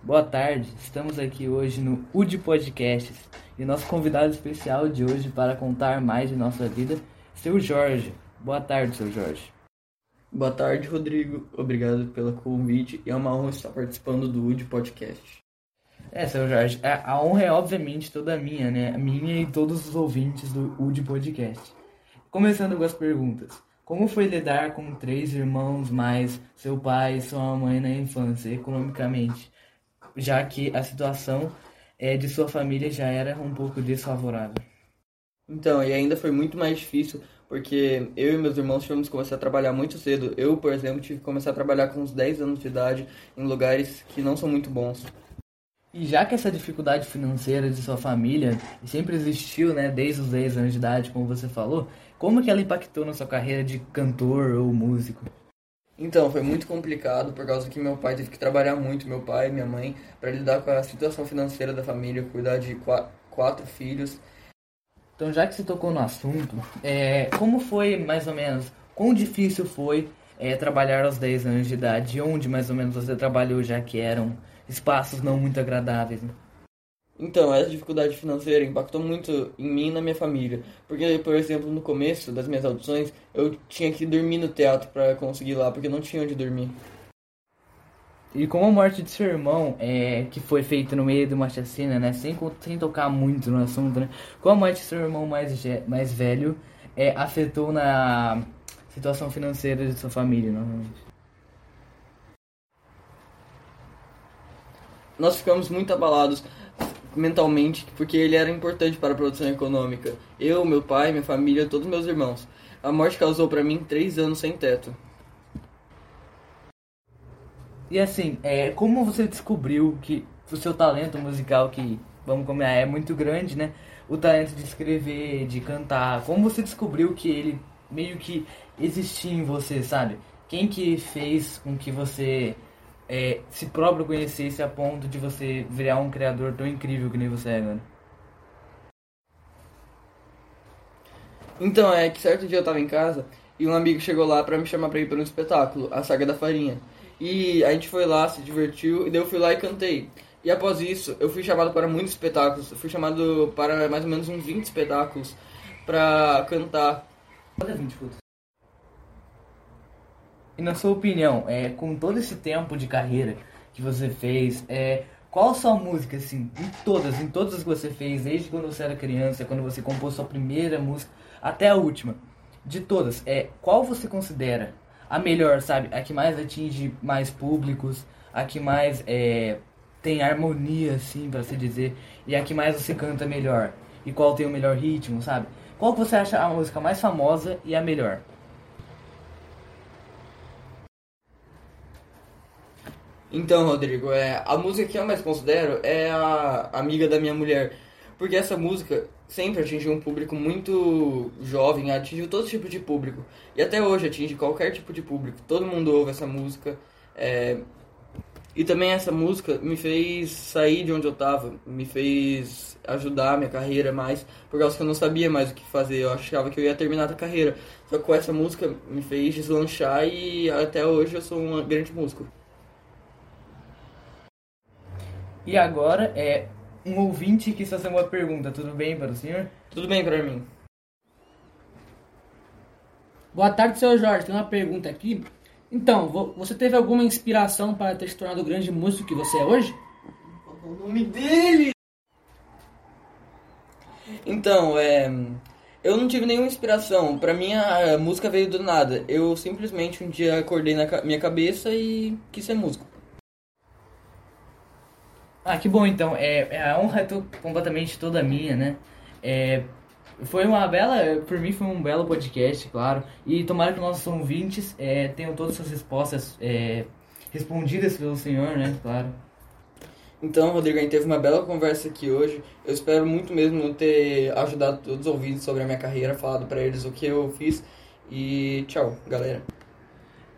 Boa tarde, estamos aqui hoje no UD Podcasts e nosso convidado especial de hoje para contar mais de nossa vida, seu Jorge. Boa tarde, seu Jorge. Boa tarde, Rodrigo. Obrigado pelo convite e é uma honra estar participando do UD Podcast. É, seu Jorge, a honra é obviamente toda minha, né? Minha e todos os ouvintes do UD Podcast. Começando com as perguntas. Como foi lidar com três irmãos mais seu pai e sua mãe na infância, economicamente? Já que a situação é, de sua família já era um pouco desfavorável. Então, e ainda foi muito mais difícil, porque eu e meus irmãos tivemos que começar a trabalhar muito cedo. Eu, por exemplo, tive que começar a trabalhar com uns 10 anos de idade em lugares que não são muito bons. E já que essa dificuldade financeira de sua família sempre existiu, né, desde os 10 anos de idade, como você falou, como que ela impactou na sua carreira de cantor ou músico? Então, foi muito complicado por causa que meu pai teve que trabalhar muito, meu pai e minha mãe, para lidar com a situação financeira da família, cuidar de quatro filhos. Então, já que você tocou no assunto, é, como foi mais ou menos, quão difícil foi é, trabalhar aos 10 anos de idade? Onde mais ou menos você trabalhou, já que eram espaços não muito agradáveis. Né? Então, essa dificuldade financeira impactou muito em mim e na minha família. Porque, por exemplo, no começo das minhas audições, eu tinha que dormir no teatro para conseguir ir lá, porque não tinha onde dormir. E com a morte de seu irmão, é, que foi feita no meio de uma chacina, né, sem, sem tocar muito no assunto, né, com a morte de seu irmão mais, mais velho, é, afetou na situação financeira de sua família, normalmente. nós ficamos muito abalados mentalmente, porque ele era importante para a produção econômica. Eu, meu pai, minha família, todos meus irmãos. A morte causou para mim três anos sem teto. E assim, é, como você descobriu que o seu talento musical, que vamos combinar, é muito grande, né? O talento de escrever, de cantar, como você descobriu que ele meio que existia em você, sabe? Quem que fez com que você é, se próprio conhecesse a ponto de você virar um criador tão incrível que nem você é agora? Então, é que certo dia eu tava em casa e um amigo chegou lá para me chamar pra ir para um espetáculo, a Saga da Farinha. E a gente foi lá, se divertiu, e daí eu fui lá e cantei. E após isso, eu fui chamado para muitos espetáculos. Eu fui chamado para mais ou menos uns 20 espetáculos para cantar. Olha 20 putos. E na sua opinião, é, com todo esse tempo de carreira que você fez, é, qual sua música, assim, em todas, em todas que você fez, desde quando você era criança, quando você compôs sua primeira música, até a última, de todas, é, qual você considera a melhor, sabe? A que mais atinge mais públicos, a que mais é, tem harmonia, assim, para se dizer, e a que mais você canta melhor? E qual tem o melhor ritmo, sabe? Qual que você acha a música mais famosa e a melhor? Então, Rodrigo, é, a música que eu mais considero é a Amiga da Minha Mulher. Porque essa música sempre atingiu um público muito jovem, atingiu todo tipo de público. E até hoje atinge qualquer tipo de público. Todo mundo ouve essa música. É... E também essa música me fez sair de onde eu tava, me fez ajudar a minha carreira mais, por causa que eu não sabia mais o que fazer, eu achava que eu ia terminar a carreira. Só que com essa música me fez deslanchar e até hoje eu sou um grande músico. E agora é um ouvinte que está fazendo uma pergunta. Tudo bem para o senhor? Tudo bem para mim. Boa tarde, senhor Jorge. Tem uma pergunta aqui. Então, você teve alguma inspiração para ter se tornado o grande músico que você é hoje? O nome dele! Então, é. Eu não tive nenhuma inspiração. Pra mim, a música veio do nada. Eu simplesmente um dia acordei na minha cabeça e quis ser músico. Ah, que bom então. É, é a honra é completamente toda minha, né? É, foi uma bela, por mim foi um belo podcast, claro. E tomara que nossos ouvintes é, tenham todas as respostas é, respondidas pelo senhor, né? Claro. Então, Rodrigo, a gente teve uma bela conversa aqui hoje. Eu espero muito mesmo ter ajudado todos os ouvintes sobre a minha carreira, falado para eles o que eu fiz. E tchau, galera.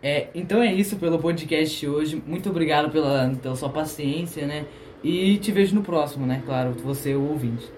É, então é isso pelo podcast hoje. Muito obrigado pela, pela sua paciência, né? E te vejo no próximo, né? Claro, você, o ouvinte.